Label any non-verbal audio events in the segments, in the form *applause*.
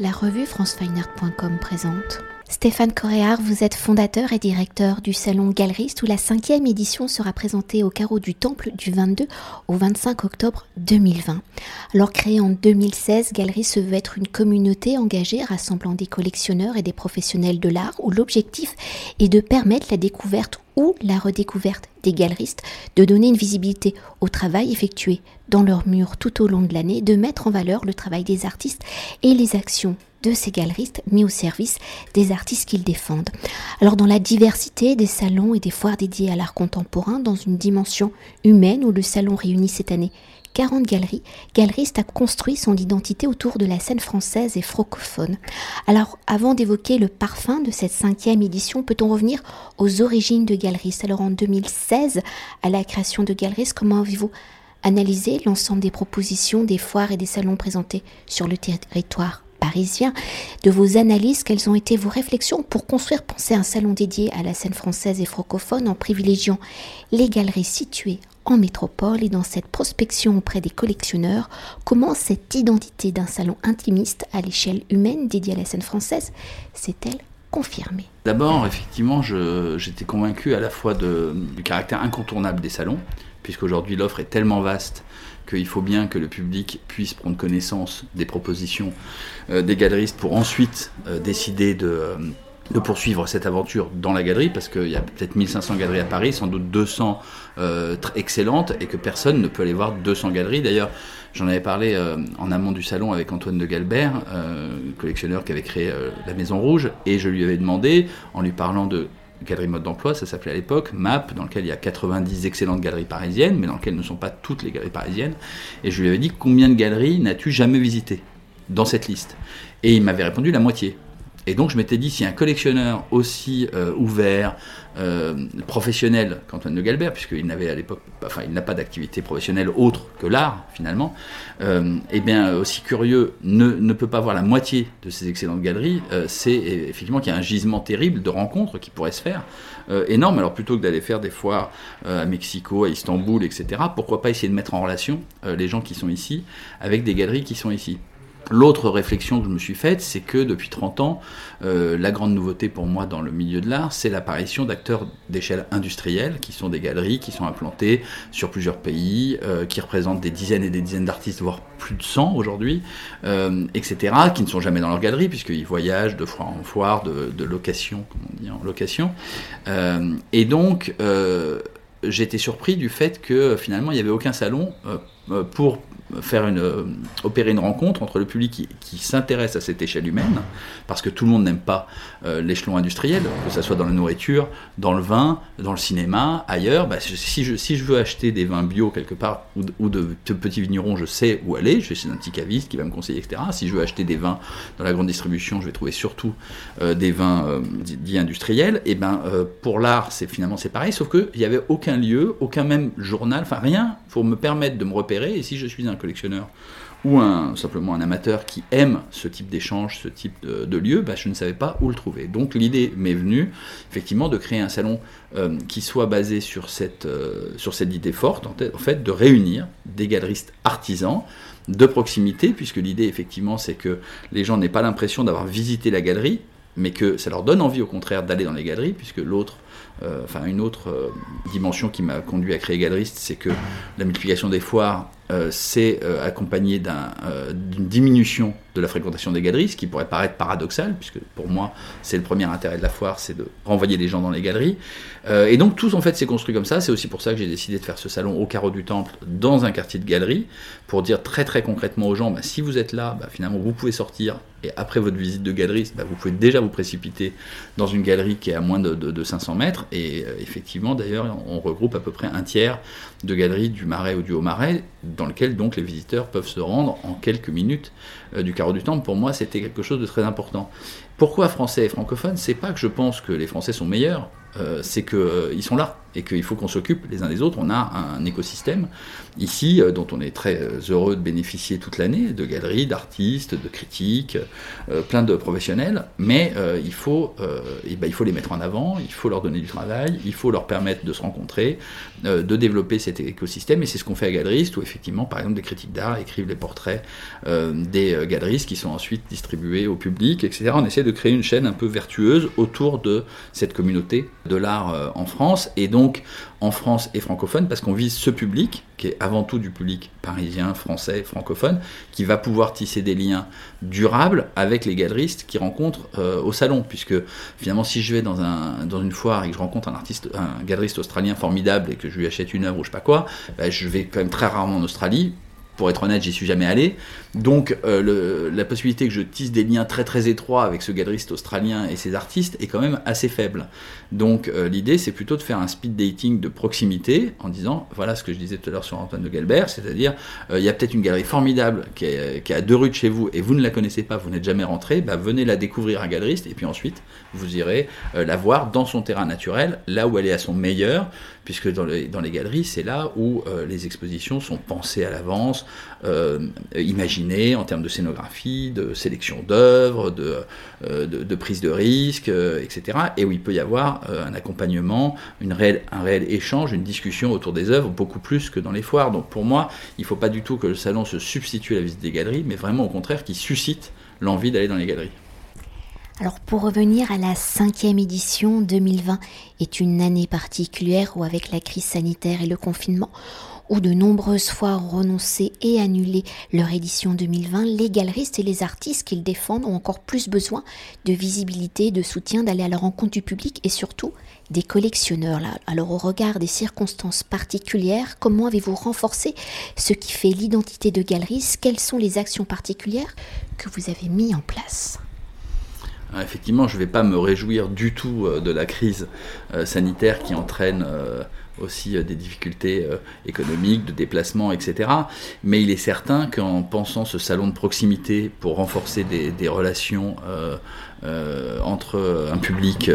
La revue francefineart.com présente. Stéphane Coréard, vous êtes fondateur et directeur du salon Galeriste où la cinquième édition sera présentée au carreau du Temple du 22 au 25 octobre 2020. Alors créé en 2016, Galeriste veut être une communauté engagée rassemblant des collectionneurs et des professionnels de l'art où l'objectif est de permettre la découverte ou la redécouverte des galeristes, de donner une visibilité au travail effectué dans leurs murs tout au long de l'année, de mettre en valeur le travail des artistes et les actions de ces galeristes mis au service des artistes qu'ils défendent. Alors dans la diversité des salons et des foires dédiées à l'art contemporain, dans une dimension humaine où le salon réunit cette année 40 galeries, Galeriste a construit son identité autour de la scène française et francophone. Alors avant d'évoquer le parfum de cette cinquième édition, peut-on revenir aux origines de Galeriste? Alors en 2016, à la création de Galeriste, comment avez-vous analysé l'ensemble des propositions, des foires et des salons présentés sur le territoire parisien, de vos analyses, quelles ont été vos réflexions pour construire, penser un salon dédié à la scène française et francophone en privilégiant les galeries situées en métropole et dans cette prospection auprès des collectionneurs, comment cette identité d'un salon intimiste à l'échelle humaine dédié à la scène française s'est-elle confirmée? D'abord, effectivement, j'étais convaincu à la fois du caractère incontournable des salons, puisqu'aujourd'hui l'offre est tellement vaste qu'il faut bien que le public puisse prendre connaissance des propositions euh, des galeristes pour ensuite euh, décider de, euh, de, poursuivre cette aventure dans la galerie, parce qu'il y a peut-être 1500 galeries à Paris, sans doute 200 excellentes, et que personne ne peut aller voir 200 galeries. D'ailleurs, j'en avais parlé en amont du salon avec Antoine de Galbert, collectionneur qui avait créé la Maison Rouge, et je lui avais demandé, en lui parlant de Galerie Mode d'Emploi, ça s'appelait à l'époque, MAP, dans lequel il y a 90 excellentes galeries parisiennes, mais dans lequel ne sont pas toutes les galeries parisiennes. Et je lui avais dit combien de galeries n'as-tu jamais visitées dans cette liste? Et il m'avait répondu la moitié. Et donc je m'étais dit, si un collectionneur aussi euh, ouvert, euh, professionnel qu'Antoine de Galbert, puisqu'il n'avait à l'époque, enfin il n'a pas d'activité professionnelle autre que l'art finalement, euh, et bien aussi curieux ne, ne, peut pas voir la moitié de ces excellentes galeries, c'est effectivement qu'il y a un gisement terrible de rencontres qui pourraient se faire, énorme. Alors plutôt que d'aller faire des foires à Mexico, à Istanbul, etc., pourquoi pas essayer de mettre en relation les gens qui sont ici avec des galeries qui sont ici L'autre réflexion que je me suis faite, c'est que depuis 30 ans, euh, la grande nouveauté pour moi dans le milieu de l'art, c'est l'apparition d'acteurs d'échelle industrielle, qui sont des galeries qui sont implantées sur plusieurs pays, euh, qui représentent des dizaines et des dizaines d'artistes, voire plus de 100 aujourd'hui, euh, etc., qui ne sont jamais dans leur galerie, puisqu'ils voyagent de foire en foire, de, location, comme on dit en location. et donc, j'étais surpris du fait que finalement, il n'y avait aucun salon pour faire une, euh, opérer une rencontre entre le public qui, s'intéresse à cette échelle humaine, parce que tout le monde n'aime pas euh, l'échelon industriel, que ce soit dans la nourriture, dans le vin, dans le cinéma, ailleurs. Bah, si, je, veux acheter des vins bio quelque part, ou de, petits vignerons, je sais où aller, je vais chez un petit caviste qui va me conseiller, etc. Si je veux acheter des vins dans la grande distribution, je vais trouver surtout euh, des vins dits industriels. Et ben pour l'art, c'est finalement c'est pareil, sauf qu'il n'y avait aucun lieu, aucun même journal, enfin rien pour me permettre de me repérer. Et si je suis un collectionneur ou un, simplement un amateur qui aime ce type d'échange, ce type de, lieu, bah, je ne savais pas où le trouver. Donc l'idée m'est venue effectivement de créer un salon euh, qui soit basé sur cette, euh, idée forte, en, fait, de réunir des galeristes artisans de proximité, puisque l'idée effectivement c'est que les gens n'aient pas l'impression d'avoir visité la galerie, mais que ça leur donne envie au contraire d'aller dans les galeries, puisque l'autre enfin une autre dimension qui m'a conduit à créer Galeriste, c'est que la multiplication des foires euh, c'est euh, accompagné euh, d'une diminution de la fréquentation des galeries, ce qui pourrait paraître paradoxal, puisque pour moi, c'est le premier intérêt de la foire, c'est de renvoyer les gens dans les galeries. et donc, tout en fait s'est construit comme ça. C'est aussi pour ça que j'ai décidé de faire ce salon au carreau du Temple, dans un quartier de galerie, pour dire très très concrètement aux gens, bah, si vous êtes là, bah, finalement, vous pouvez sortir, et après votre visite de galerie, bah, vous pouvez déjà vous précipiter dans une galerie qui est à moins de, de 500 mètres. Et effectivement, d'ailleurs, on regroupe à peu près un tiers de galeries du Marais ou du Haut-Marais dans lequel donc les visiteurs peuvent se rendre en quelques minutes euh, du carreau du temple. Pour moi, c'était quelque chose de très important. Pourquoi français et francophone C'est pas que je pense que les Français sont meilleurs, c'est qu'ils sont là et qu'il faut qu'on s'occupe les uns des autres. On a un écosystème ici dont on est très heureux de bénéficier toute l'année, de galeries, d'artistes, de critiques, plein de professionnels, mais il, faut, et ben, il faut les mettre en avant, il faut leur donner du travail, il faut leur permettre de se rencontrer, de développer cet écosystème, et c'est ce qu'on fait à Galeriste, où effectivement, par exemple, des critiques d'art écrivent les portraits des galeristes qui sont ensuite distribués au public, etc. On essaie créer une chaîne un peu vertueuse autour de cette communauté de l'art en France, et donc en France et francophone, parce qu'on vise ce public, qui est avant tout du public parisien, français, francophone, qui va pouvoir tisser des liens durables avec les galeristes qui rencontrent euh, au salon, puisque finalement si je vais dans, un, dans une foire et que je rencontre un artiste, un galeriste australien formidable et que je lui achète une œuvre ou je sais pas quoi, ben, je vais quand même très rarement en Australie, pour être honnête, j'y suis jamais allé. Donc euh, la possibilité que je tisse des liens très très étroits avec ce galeriste australien et ses artistes est quand même assez faible. Donc euh, l'idée c'est plutôt de faire un speed dating de proximité en disant voilà ce que je disais tout à l'heure sur Antoine de Galbert, c'est-à-dire euh, il y a peut-être une galerie formidable qui est, qui à deux rues de chez vous et vous ne la connaissez pas, vous n'êtes jamais rentré, bah, venez la découvrir un galeriste et puis ensuite vous irez la voir dans son terrain naturel, là où elle est à son meilleur, puisque dans les, dans les galeries c'est là où les expositions sont pensées à l'avance, imaginées en termes de scénographie, de sélection d'œuvres, de, euh, de, prise de risque, euh, etc. Et où il peut y avoir euh, un accompagnement, une un réel échange, une discussion autour des œuvres, beaucoup plus que dans les foires. Donc pour moi, il ne faut pas du tout que le salon se substitue à la visite des galeries, mais vraiment au contraire qu'il suscite l'envie d'aller dans les galeries. Alors pour revenir à la cinquième édition, 2020 est une année particulière où avec la crise sanitaire et le confinement, ou de nombreuses fois renoncé et annulé leur édition 2020, les galeristes et les artistes qu'ils défendent ont encore plus besoin de visibilité, de soutien, d'aller à la rencontre du public et surtout des collectionneurs. Alors au regard des circonstances particulières, comment avez-vous renforcé ce qui fait l'identité de galeristes Quelles sont les actions particulières que vous avez mis en place? Ah, Effectivement, je ne vais pas me réjouir du tout euh, de la crise euh, sanitaire qui entraîne euh, aussi euh, des difficultés euh, économiques, de déplacement, etc. Mais il est certain qu'en pensant ce salon de proximité pour renforcer des, relations euh, entre un public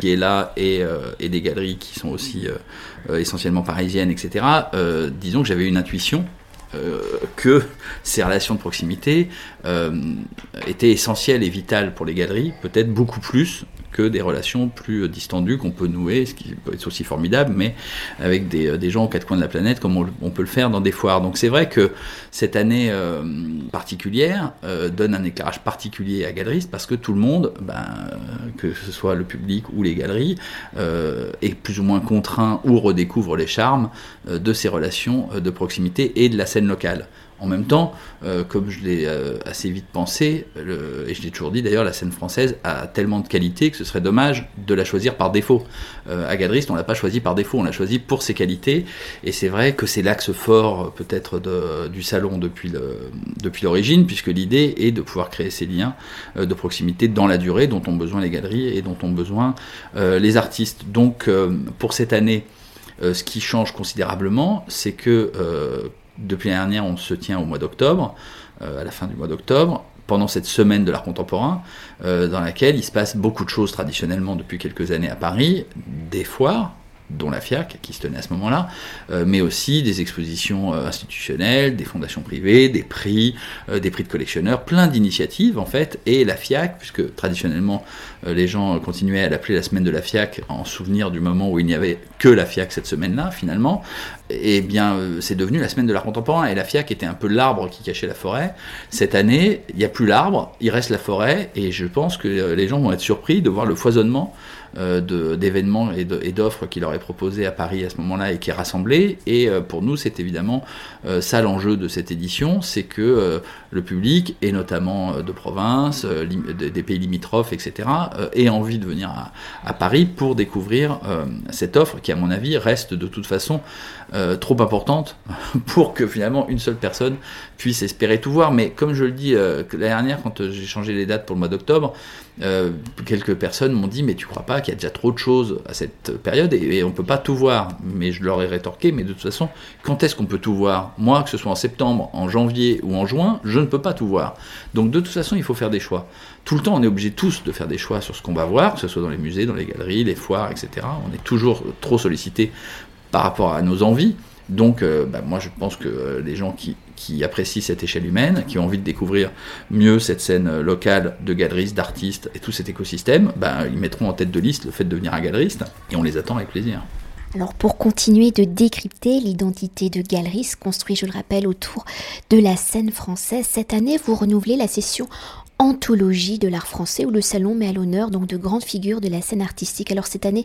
qui est là et, et, des galeries qui sont aussi essentiellement parisiennes, etc., disons que j'avais une intuition que ces relations de proximité étaient essentielles et vitales pour les galeries, peut-être beaucoup plus que des relations plus distendues qu'on peut nouer, ce qui peut être aussi formidable, mais avec des, euh, gens aux quatre coins de la planète, comme on, peut le faire dans des foires. Donc c'est vrai que cette année euh, particulière euh, donne un éclairage particulier à Galeriste, parce que tout le monde, ben, que ce soit le public ou les galeries, est plus ou moins contraint ou redécouvre les charmes de ces relations de proximité et de la scène locale. En même temps, euh, comme je l'ai euh, assez vite pensé, et je l'ai toujours dit d'ailleurs, la scène française a tellement de qualité que ce serait dommage de la choisir par défaut. Euh, à Gadrist, on l'a pas choisi par défaut, on l'a choisi pour ses qualités, et c'est vrai que c'est l'axe fort peut-être du salon depuis l'origine, puisque l'idée est de pouvoir créer ces liens de proximité dans la durée dont ont besoin les galeries et dont ont besoin les artistes. Donc pour cette année, ce qui change considérablement, c'est que depuis l'année dernière, on se tient au mois d'octobre, euh, à la fin du mois d'octobre, pendant cette semaine de l'art contemporain, euh, dans laquelle il se passe beaucoup de choses traditionnellement depuis quelques années à Paris, des foires, dont la FIAC qui se tenait à ce moment-là, euh, mais aussi des expositions euh, institutionnelles, des fondations privées, des prix, euh, des prix de collectionneurs, plein d'initiatives en fait, et la FIAC, puisque traditionnellement les gens continuaient à l'appeler la semaine de la FIAC en souvenir du moment où il n'y avait que la FIAC cette semaine-là finalement, et eh bien c'est devenu la semaine de l'art contemporain, et la FIAC était un peu l'arbre qui cachait la forêt. Cette année, il n'y a plus l'arbre, il reste la forêt, et je pense que les gens vont être surpris de voir le foisonnement d'événements et d'offres qu'il aurait proposé à Paris à ce moment-là et qui est rassemblé. Et euh, pour nous, c'est évidemment euh, ça l'enjeu de cette édition, c'est que le public, et notamment de province, des pays limitrophes, etc., ait envie de venir à, Paris pour découvrir cette offre qui, à mon avis, reste de toute façon euh, trop importante *laughs* pour que finalement une seule personne puisse espérer tout voir. Mais comme je le dis euh, l'année dernière, quand euh, j'ai changé les dates pour le mois d'octobre, quelques personnes m'ont dit mais tu crois pas qu'il y a déjà trop de choses à cette période et, on on peut pas tout voir. Mais je leur ai rétorqué mais de toute façon quand est-ce qu'on peut tout voir? Moi que ce soit en septembre, en janvier ou en juin, je ne peux pas tout voir. Donc de toute façon il faut faire des choix. Tout le temps on est obligé tous de faire des choix sur ce qu'on va voir, que ce soit dans les musées, dans les galeries, les foires, etc. On est toujours trop sollicité par rapport à nos envies. Donc, euh, bah, moi, je pense que euh, les gens qui, apprécient cette échelle humaine, qui ont envie de découvrir mieux cette scène euh, locale de galeristes, d'artistes et tout cet écosystème, bah, ils mettront en tête de liste le fait de devenir un galeriste, et on les attend avec plaisir. Alors pour continuer de décrypter l'identité de Galeries, construit, je le rappelle, autour de la scène française, cette année vous renouvelez la session anthologie de l'art français où le salon met à l'honneur donc de grandes figures de la scène artistique. Alors cette année,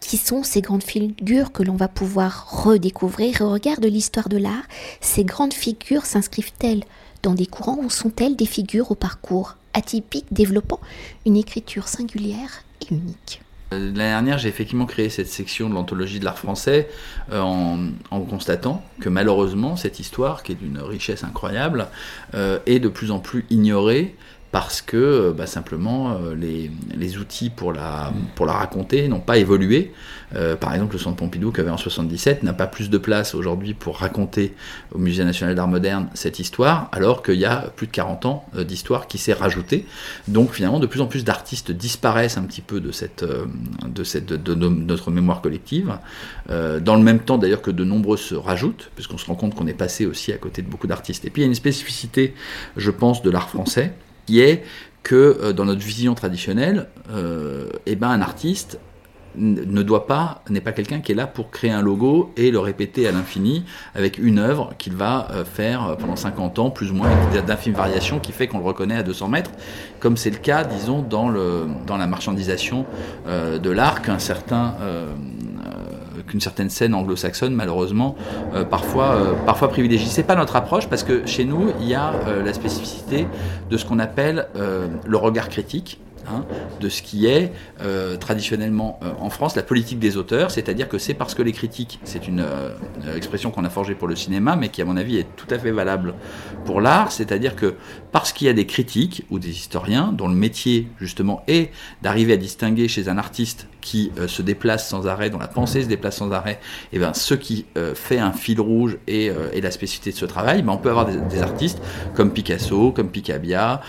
qui sont ces grandes figures que l'on va pouvoir redécouvrir? Au l'histoire de l'art, ces grandes figures s'inscrivent-elles dans des courants ou sont-elles des figures au parcours atypique développant une écriture singulière et unique? Euh, L'année dernière, j'ai effectivement créé cette section de l'anthologie de l'art français euh, en, constatant que malheureusement, cette histoire, qui est d'une richesse incroyable, euh, est de plus en plus ignorée parce que euh, bah, simplement euh, les, les, outils pour la, pour la raconter n'ont pas évolué. Euh, par exemple, le Centre Pompidou, qui avait en 77, n'a pas plus de place aujourd'hui pour raconter au Musée national d'art moderne cette histoire, alors qu'il y a plus de 40 ans d'histoire qui s'est rajoutée. Donc finalement, de plus en plus d'artistes disparaissent un petit peu de, cette, de, cette, de, notre mémoire collective, dans le même temps d'ailleurs que de nombreux se rajoutent, puisqu'on se rend compte qu'on est passé aussi à côté de beaucoup d'artistes. Et puis il y a une spécificité, je pense, de l'art français qui est que euh, dans notre vision traditionnelle, euh, eh ben, un artiste ne doit pas, n'est pas quelqu'un qui est là pour créer un logo et le répéter à l'infini avec une œuvre qu'il va euh, faire pendant 50 ans, plus ou moins, avec d'infimes variations qui fait qu'on le reconnaît à 200 mètres, comme c'est le cas, disons, dans, le, dans la marchandisation de l'art qu'un certain qu'une certaine scène anglo-saxonne, malheureusement, euh, parfois, euh, parfois privilégie. C'est pas notre approche parce que chez nous, il y a euh, la spécificité de ce qu'on appelle le regard critique. Hein, de ce qui est traditionnellement en France la politique des auteurs, c'est-à-dire que c'est parce que les critiques, c'est une expression qu'on a forgée pour le cinéma, mais qui à mon avis est tout à fait valable pour l'art, c'est-à-dire que parce qu'il y a des critiques ou des historiens dont le métier justement est d'arriver à distinguer chez un artiste qui se déplace sans arrêt, dont la pensée se déplace sans arrêt, et eh ben ce qui fait un fil rouge et, la spécificité de ce travail, on peut avoir des, artistes comme Picasso, comme Picabia,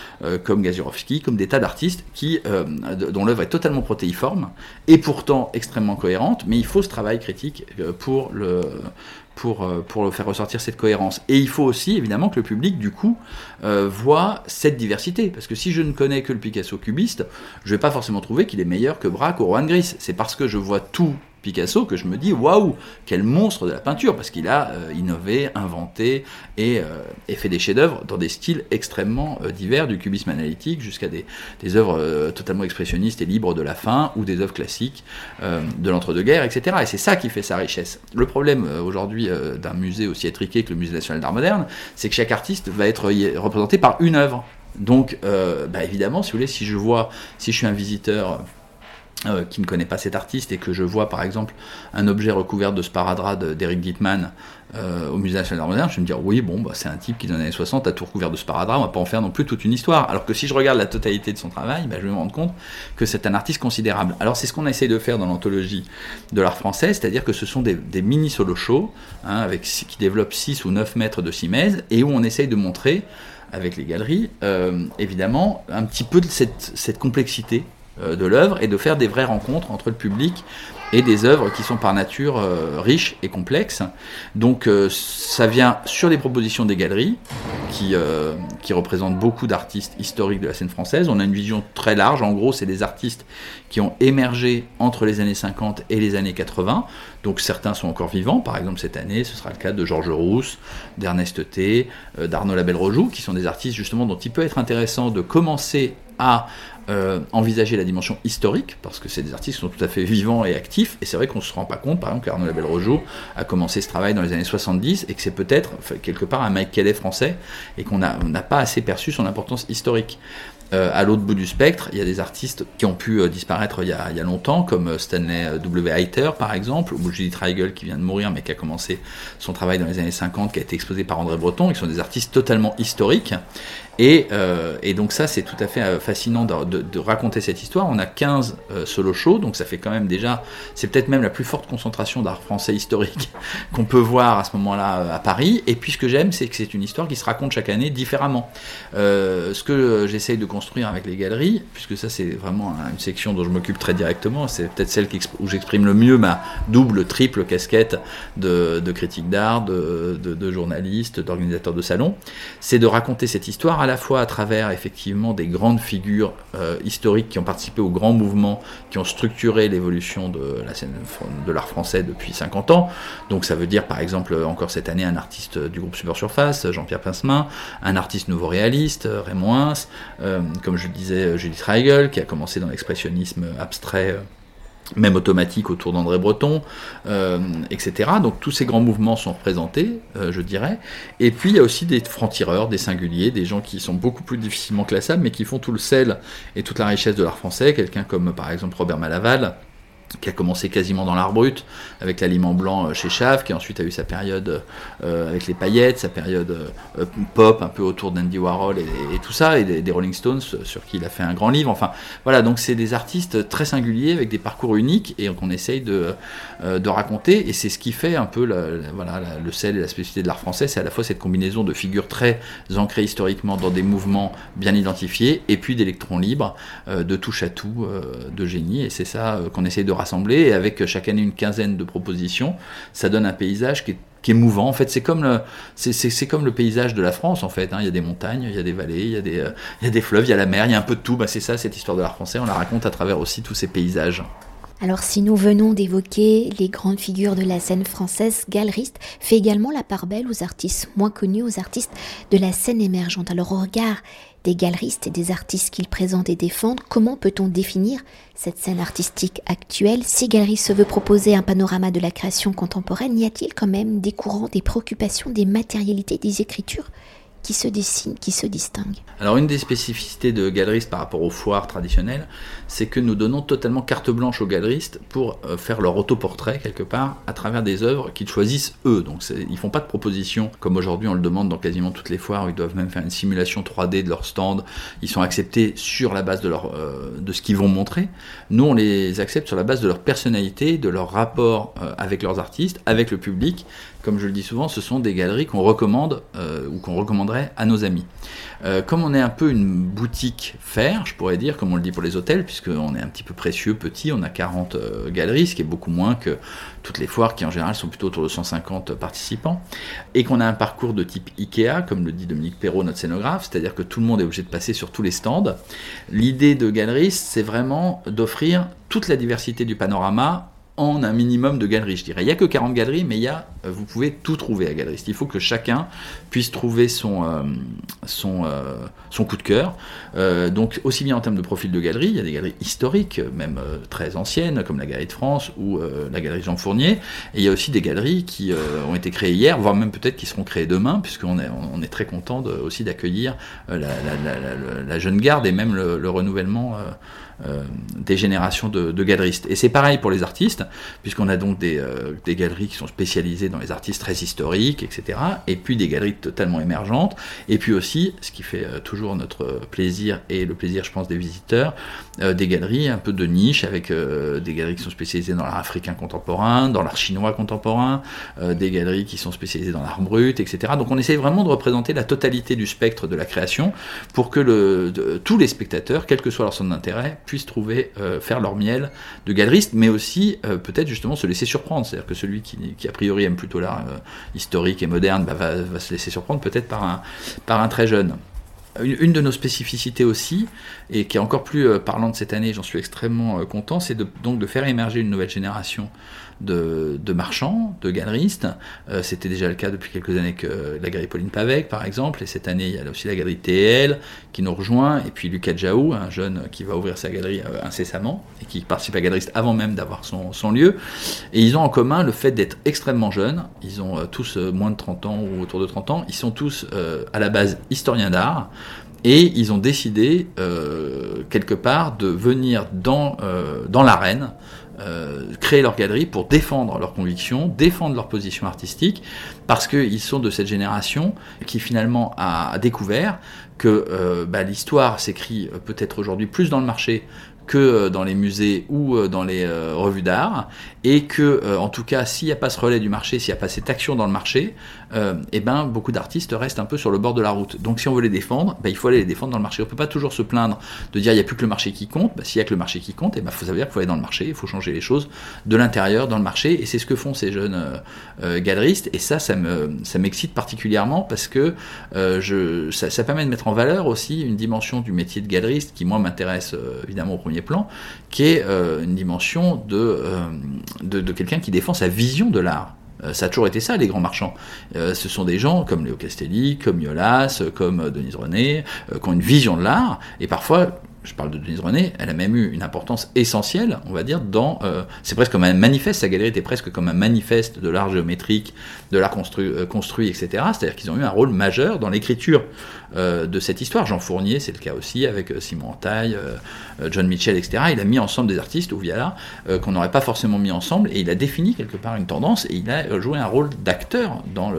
comme Gazurovski, comme des tas d'artistes qui euh, dont l'œuvre est totalement protéiforme et pourtant extrêmement cohérente, mais il faut ce travail critique euh, pour le, pour, euh, pour faire ressortir cette cohérence. Et il faut aussi évidemment que le public, du coup, voit cette diversité. Parce que si je ne connais que le Picasso cubiste, je ne vais pas forcément trouver qu'il est meilleur que Braque ou Rohan Gris. C'est parce que je vois tout Picasso que je me dis waouh, quel monstre de la peinture, parce qu'il a euh, innové, inventé et, euh, et fait des chefs-d'œuvre dans des styles extrêmement euh, divers, du cubisme analytique jusqu'à des, des œuvres totalement expressionnistes et libres de la fin, ou des œuvres classiques de l'entre-deux-guerres, etc. Et c'est ça qui fait sa richesse. Le problème aujourd'hui d'un musée aussi étriqué que le Musée national d'art moderne, c'est que chaque artiste va être représenté par une œuvre. Donc, bah, évidemment, si vous voulez, si je vois, si je suis un visiteur euh, qui ne connaît pas cet artiste et que je vois par exemple un objet recouvert de sparadrap d'Eric Dittmann euh, au Musée national d'art moderne, je vais me dire oui, bon, bah, c'est un type qui dans les années 60 a tout recouvert de sparadrap, on va pas en faire non plus toute une histoire. Alors que si je regarde la totalité de son travail, bah, je vais me rendre compte que c'est un artiste considérable. Alors c'est ce qu'on essaie de faire dans l'anthologie de l'art français, c'est-à-dire que ce sont des, mini solo shows hein, avec, qui développent 6 ou 9 mètres de simèse et où on essaye de montrer avec les galeries, euh, évidemment, un petit peu de cette, complexité de l'œuvre et de faire des vraies rencontres entre le public et des œuvres qui sont par nature euh, riches et complexes. Donc euh, ça vient sur les propositions des galeries qui, qui représentent beaucoup d'artistes historiques de la scène française. On a une vision très large, en gros c'est des artistes qui ont émergé entre les années 50 et les années 80. Donc certains sont encore vivants, par exemple cette année ce sera le cas de Georges Rousse, d'Ernest T, d'Arnaud Labelle-Rojoux, qui sont des artistes justement dont il peut être intéressant de commencer à euh, envisager la dimension historique, parce que c'est des artistes qui sont tout à fait vivants et actifs, et c'est vrai qu'on ne se rend pas compte, par exemple, qu'Arnaud Labelle-Rojo a commencé ce travail dans les années 70, et que c'est peut-être quelque part un Mike Kelly français, et qu'on n'a pas assez perçu son importance historique. Euh, à l'autre bout du spectre, il y a des artistes qui ont pu euh, disparaître il y, a, longtemps, comme Stanley W. Heiter par exemple, ou Judith Reigel qui vient de mourir mais qui a commencé son travail dans les années 50, qui a été exposé par André Breton, qui sont des artistes totalement historiques et, euh, et, donc ça, c'est tout à fait euh, fascinant de, raconter cette histoire. On a 15 euh, solo shows, donc ça fait quand même déjà, c'est peut-être même la plus forte concentration d'art français historique *laughs* qu'on peut voir à ce moment-là à Paris. Et puis ce que j'aime, c'est que c'est une histoire qui se raconte chaque année différemment. Ce que j'essaye de construire avec les galeries, puisque ça c'est vraiment une section dont je m'occupe très directement, c'est peut-être celle où j'exprime le mieux ma double, triple casquette de, critique d'art, de journaliste, d'organisateur de salon, c'est de raconter cette histoire à la fois à travers effectivement des grandes figures euh, historiques qui ont participé aux grands mouvements qui ont structuré l'évolution de la scène de l'art français depuis 50 ans. Donc ça veut dire par exemple encore cette année un artiste du groupe Super Surface, Jean-Pierre Pincemin, un artiste nouveau réaliste, Raymond Hins, euh, comme je le disais Judith Reigel qui a commencé dans l'expressionnisme abstrait euh, même automatique autour d'André Breton, euh, etc. Donc tous ces grands mouvements sont représentés, euh, je dirais. Et puis il y a aussi des francs-tireurs, des singuliers, des gens qui sont beaucoup plus difficilement classables, mais qui font tout le sel et toute la richesse de l'art français. Quelqu'un comme par exemple Robert Malaval, qui a commencé quasiment dans l'art brut, avec l'aliment blanc euh, chez Chave, qui ensuite a eu sa période euh, avec les paillettes, sa période euh, pop un peu autour d'Andy Warhol et, tout ça, et des, Rolling Stones sur qui il a fait un grand livre. Enfin, voilà, donc c'est des artistes très singuliers avec des parcours uniques et qu'on essaye de, raconter, et c'est ce qui fait un peu le sel et la spécificité de l'art français, c'est à la fois cette combinaison de figures très ancrées historiquement dans des mouvements bien identifiés, et puis d'électrons libres, de touche à tout, de génie, et c'est ça qu'on essaye de raconter et avec chaque année une quinzaine de propositions, ça donne un paysage qui est qui est mouvant. En fait, c'est comme le, c'est, comme le paysage de la France. En fait, hein. il y a des montagnes, il y a des vallées, il y a des, euh, il y a des fleuves, il y a la mer, il y a un peu de tout. Bah, c'est ça, cette histoire de l'art français. On la raconte à travers aussi tous ces paysages. Alors si nous venons d'évoquer les grandes figures de la scène française, Galeriste fait également la part belle aux artistes moins connus, aux artistes de la scène émergente. Alors au regard des galeristes et des artistes qu'ils présentent et défendent, comment peut-on définir cette scène artistique actuelle? Si Galerie se veut proposer un panorama de la création contemporaine, y a-t-il quand même des courants, des préoccupations, des matérialités, des écritures? Qui se dessinent, qui se distinguent Alors une des spécificités de galeristes par rapport aux foires traditionnelles, c'est que nous donnons totalement carte blanche aux galeristes pour euh, faire leur autoportrait quelque part à travers des œuvres qu'ils choisissent eux. Donc ils font pas de propositions comme aujourd'hui on le demande dans quasiment toutes les foires ils doivent même faire une simulation 3D de leur stand. Ils sont acceptés sur la base de, leur, euh, de ce qu'ils vont montrer. Nous on les accepte sur la base de leur personnalité, de leur rapport euh, avec leurs artistes, avec le public comme je le dis souvent, ce sont des galeries qu'on recommande euh, ou qu'on recommanderait à nos amis. Euh, comme on est un peu une boutique faire, je pourrais dire, comme on le dit pour les hôtels, puisqu'on est un petit peu précieux, petit, on a 40 euh, galeries, ce qui est beaucoup moins que toutes les foires qui en général sont plutôt autour de 150 participants, et qu'on a un parcours de type IKEA, comme le dit Dominique Perrault, notre scénographe, c'est-à-dire que tout le monde est obligé de passer sur tous les stands. L'idée de galeriste, c'est vraiment d'offrir toute la diversité du panorama en un minimum de galeries, je dirais. Il n'y a que 40 galeries, mais y a, euh, vous pouvez tout trouver à galeriste. Il faut que chacun puisse trouver son, euh, euh, coup de cœur. Donc, aussi bien en termes de profil de galerie, il y a des galeries historiques, même très anciennes, comme la Galerie de France ou la Galerie Jean Fournier. Et il y a aussi des galeries qui ont été créées hier, voire même peut-être qui seront créées demain, puisqu'on est, très content aussi d'accueillir la, jeune garde et même le, le renouvellement des générations de, galeristes. Et c'est pareil pour les artistes, puisqu'on a donc des, euh, des, galeries qui sont spécialisées dans les artistes très historiques, etc. Et puis des galeries totalement émergentes. Et puis aussi, ce qui fait euh, toujours notre plaisir et le plaisir, je pense, des visiteurs, euh, des galeries un peu de niche, avec des galeries qui sont spécialisées dans l'art africain contemporain, dans l'art chinois contemporain, des galeries qui sont spécialisées dans l'art brut, etc. Donc on essaye vraiment de représenter la totalité du spectre de la création pour que tous les spectateurs, quel que soit leur centre d'intérêt, puissent trouver, faire leur miel de galeriste, mais aussi peut-être justement se laisser surprendre. C'est-à-dire que celui qui, qui, a priori aime plutôt l'art euh, historique et moderne bah, va, va, se laisser surprendre peut-être par un, par un très jeune. Une, de nos spécificités aussi, et qui est encore plus euh, parlante cette année, j'en suis extrêmement euh, content, c'est donc de faire émerger une nouvelle génération de, de marchands, de galeristes. Euh, C'était déjà le cas depuis quelques années que la galerie Pauline Pavec, par exemple, et cette année, il y a aussi la galerie TL qui nous rejoint, et puis Lucas Jaou, un jeune qui va ouvrir sa galerie incessamment, et qui participe à Galeriste avant même d'avoir son, son, lieu. Et ils ont en commun le fait d'être extrêmement jeunes, ils ont tous moins de 30 ans ou autour de 30 ans, ils sont tous à la base historiens d'art, Et ils ont décidé, quelque part, de venir dans, dans l'arène, créer leur galerie pour défendre leurs convictions, défendre leur position artistique, parce qu'ils sont de cette génération qui finalement a découvert que bah, l'histoire s'écrit peut-être aujourd'hui plus dans le marché que euh, dans les musées ou euh, dans les euh, revues d'art, et que, en tout cas, s'il n'y a pas ce relais du marché, s'il n'y a pas cette action dans le marché, euh, eh ben, beaucoup d'artistes restent un peu sur le bord de la route. Donc si on veut les défendre, ben, il faut aller les défendre dans le marché. On ne peut pas toujours se plaindre de dire il n'y a plus que le marché qui compte. Ben, s'il n'y a que le marché qui compte, il eh ben, faut savoir qu'il faut aller dans le marché, il faut changer les choses de l'intérieur dans le marché. Et c'est ce que font ces jeunes euh, euh, galeristes. Et ça, ça, me, ça m'excite particulièrement parce que je, ça, ça, permet de mettre en valeur aussi une dimension du métier de galeriste qui, moi, m'intéresse évidemment au premier plan, qui est une dimension de, de, quelqu'un qui défend sa vision de l'art. Euh, ça a toujours été ça, les grands marchands. Euh, ce sont des gens comme Léo Castelli, comme Yolas, comme Denise René, euh, qui ont une vision de l'art, et parfois je parle de Denise René, elle a même eu une importance essentielle, on va dire, dans. Euh, c'est presque comme un manifeste, sa galerie était presque comme un manifeste de l'art géométrique, de l'art construit, euh, construit, etc. C'est-à-dire qu'ils ont eu un rôle majeur dans l'écriture euh, de cette histoire. Jean Fournier, c'est le cas aussi, avec Simon Antaille, John Mitchell, etc. Il a mis ensemble des artistes, ou Viala, qu'on n'aurait pas forcément mis ensemble, et il a défini quelque part une tendance, et il a joué un rôle d'acteur dans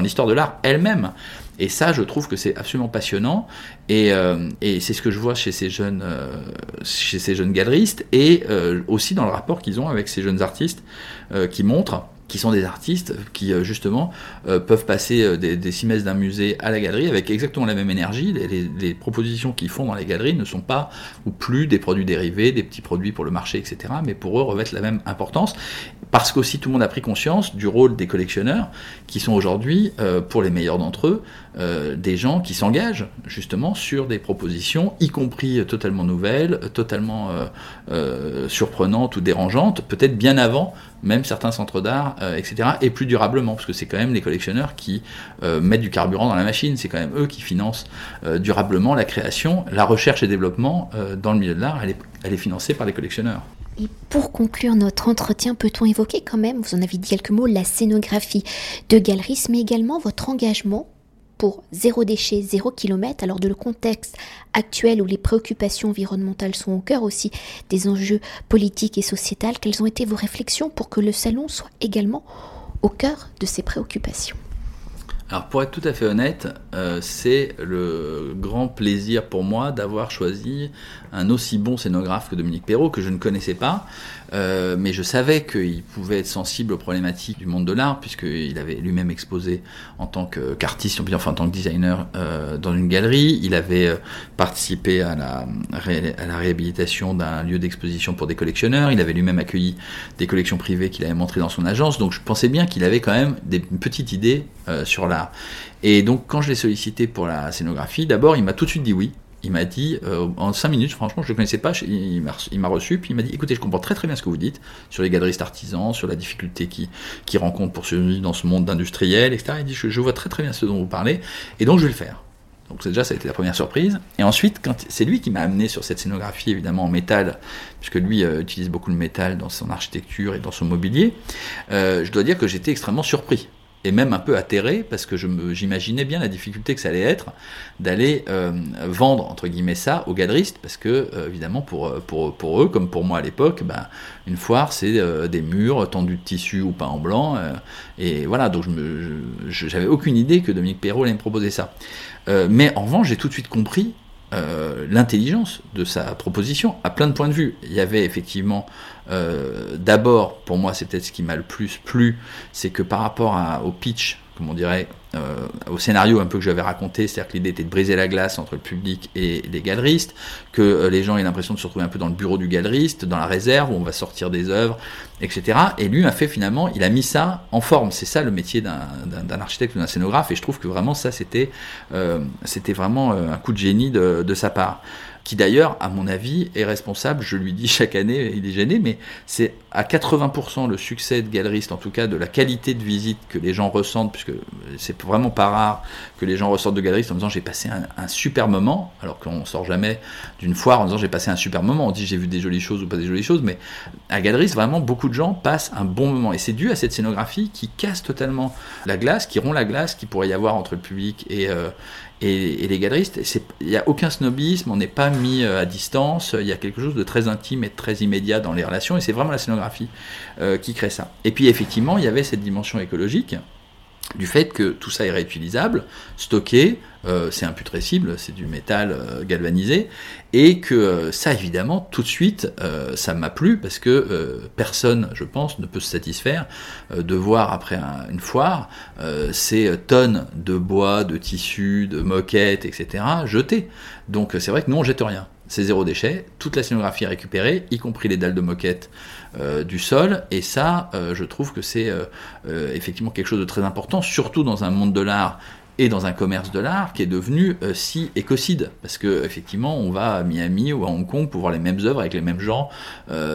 l'histoire dans, de l'art elle-même. Et ça, je trouve que c'est absolument passionnant. Et, euh, c'est ce que je vois chez ces jeunes, euh, chez ces jeunes galeristes et euh, aussi dans le rapport qu'ils ont avec ces jeunes artistes qui montrent qui sont des artistes qui justement peuvent passer des, des six d'un musée à la galerie avec exactement la même énergie. Les, propositions qu'ils font dans les galeries ne sont pas ou plus des produits dérivés, des petits produits pour le marché, etc. Mais pour eux revêtent la même importance parce qu'aussi tout le monde a pris conscience du rôle des collectionneurs qui sont aujourd'hui, pour les meilleurs d'entre eux, euh, des gens qui s'engagent justement sur des propositions, y compris totalement nouvelles, totalement euh, euh, surprenantes ou dérangeantes, peut-être bien avant même certains centres d'art, etc., et plus durablement, parce que c'est quand même les collectionneurs qui mettent du carburant dans la machine, c'est quand même eux qui financent durablement la création, la recherche et développement dans le milieu de l'art, elle est, elle est financée par les collectionneurs. Et pour conclure notre entretien, peut-on évoquer quand même, vous en avez dit quelques mots, la scénographie de galeries, mais également votre engagement pour zéro déchet, zéro kilomètre, alors de le contexte actuel où les préoccupations environnementales sont au cœur aussi des enjeux politiques et sociétals, quelles ont été vos réflexions pour que le salon soit également au cœur de ces préoccupations? Alors pour être tout à fait honnête, euh, c'est le grand plaisir pour moi d'avoir choisi un aussi bon scénographe que Dominique Perrault, que je ne connaissais pas, euh, mais je savais qu'il pouvait être sensible aux problématiques du monde de l'art, puisqu'il avait lui-même exposé en tant qu'artiste, enfin en tant que designer euh, dans une galerie. Il avait euh, participé à la, réhabilitation d'un lieu d'exposition pour des collectionneurs. Il avait lui-même accueilli des collections privées qu'il avait montrées dans son agence. Donc je pensais bien qu'il avait quand même des, une petite idée sur l'art. Et donc quand je l'ai sollicité pour la scénographie, d'abord il m'a tout de suite dit oui il m'a dit, euh, en 5 minutes, franchement, je ne le connaissais pas, il m'a reçu, puis il m'a dit, écoutez, je comprends très très bien ce que vous dites sur les galeristes artisans, sur la difficulté qu'ils qui rencontrent pour survivre dans ce monde d'industriel, etc. Il dit, je, vois très très bien ce dont vous parlez, et donc je vais le faire. Donc déjà, ça a été la première surprise. Et ensuite, c'est lui qui m'a amené sur cette scénographie, évidemment en métal, puisque lui euh, utilise beaucoup le métal dans son architecture et dans son mobilier. Euh, je dois dire que j'étais extrêmement surpris et même un peu atterré parce que j'imaginais bien la difficulté que ça allait être d'aller euh, vendre entre guillemets ça aux galeristes parce que euh, évidemment pour, euh, pour, eux comme pour moi à l'époque ben, une foire c'est des murs tendus de tissu ou pas en blanc et voilà. Donc je j'avais aucune idée que Dominique Perrault allait me proposer ça. Mais en revanche j'ai tout de suite compris l'intelligence de sa proposition à plein de points de vue. Il y avait effectivement euh, d'abord, pour moi, c'est peut-être ce qui m'a le plus plu, c'est que par rapport au pitch, comme on dirait, euh, au scénario un peu que j'avais raconté, c'est-à-dire que l'idée était de briser la glace entre le public et les galeristes, que euh, les gens aient l'impression de se retrouver un peu dans le bureau du galeriste, dans la réserve où on va sortir des œuvres, etc. Et lui a fait finalement, il a mis ça en forme. C'est ça le métier d'un architecte ou d'un scénographe, et je trouve que vraiment ça, c'était c'était vraiment un coup de génie de, de sa part qui d'ailleurs, à mon avis, est responsable, je lui dis chaque année, il est gêné, mais c'est à 80% le succès de galeriste, en tout cas de la qualité de visite que les gens ressentent, puisque c'est vraiment pas rare que les gens ressortent de galeriste en disant j'ai passé un, super moment, alors qu'on sort jamais d'une foire en disant j'ai passé un super moment, on dit j'ai vu des jolies choses ou pas des jolies choses, mais à galeriste, vraiment, beaucoup de gens passent un bon moment. Et c'est dû à cette scénographie qui casse totalement la glace, qui rompt la glace qui pourrait y avoir entre le public et, euh, et, les galeristes. Il n'y a aucun snobisme, on n'est pas mis à distance, il y a quelque chose de très intime et de très immédiat dans les relations, et c'est vraiment la scénographie qui crée ça. Et puis effectivement, il y avait cette dimension écologique du fait que tout ça est réutilisable, stocké, euh, c'est imputrescible, c'est du métal euh, galvanisé, et que euh, ça évidemment tout de suite ça m'a plu parce que personne, je pense, ne peut se satisfaire de voir après une foire ces tonnes de bois, de tissus, de moquettes, etc. jetées. Donc c'est vrai que nous on jette rien c'est zéro déchet, toute la scénographie est récupérée, y compris les dalles de moquette euh, du sol, et ça, euh, je trouve que c'est euh, effectivement quelque chose de très important, surtout dans un monde de l'art et dans un commerce de l'art qui est devenu si écocide. Parce que effectivement on va à Miami ou à Hong Kong pour voir les mêmes œuvres avec les mêmes gens.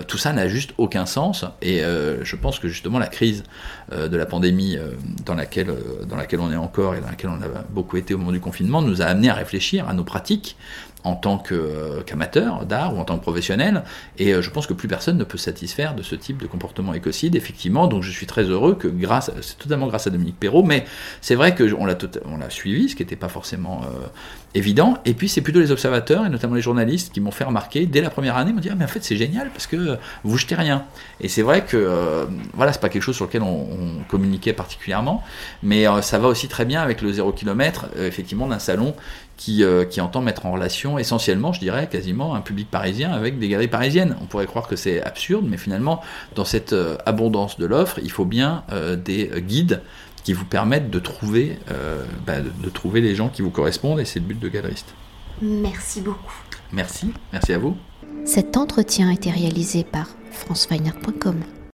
Tout ça n'a juste aucun sens. Et je pense que justement la crise de la pandémie dans laquelle dans laquelle on est encore et dans laquelle on a beaucoup été au moment du confinement nous a amené à réfléchir à nos pratiques en tant euh, qu'amateur d'art ou en tant que professionnel. Et euh, je pense que plus personne ne peut satisfaire de ce type de comportement écocide, effectivement. Donc je suis très heureux que grâce, c'est totalement grâce à Dominique Perrault, mais c'est vrai qu'on l'a, tota-, l'a suivi, ce qui n'était pas forcément euh, évident. Et puis c'est plutôt les observateurs, et notamment les journalistes, qui m'ont fait remarquer dès la première année, m'ont dit ah, mais en fait c'est génial parce que vous jetez rien. Et c'est vrai que voilà, c'est pas quelque chose sur lequel on, communiquait particulièrement, mais ça va aussi très bien avec le zéro kilomètre, effectivement, d'un salon qui, qui entend mettre en relation essentiellement, je dirais, quasiment un public parisien avec des galeries parisiennes. On pourrait croire que c'est absurde, mais finalement, dans cette euh, abondance de l'offre, il faut bien euh, des euh, guides qui vous permettent de trouver, bah, de, trouver les gens qui vous correspondent, et c'est le but de galeriste. Merci beaucoup. Merci, merci à vous. Cet entretien a été réalisé par franceweiner.com.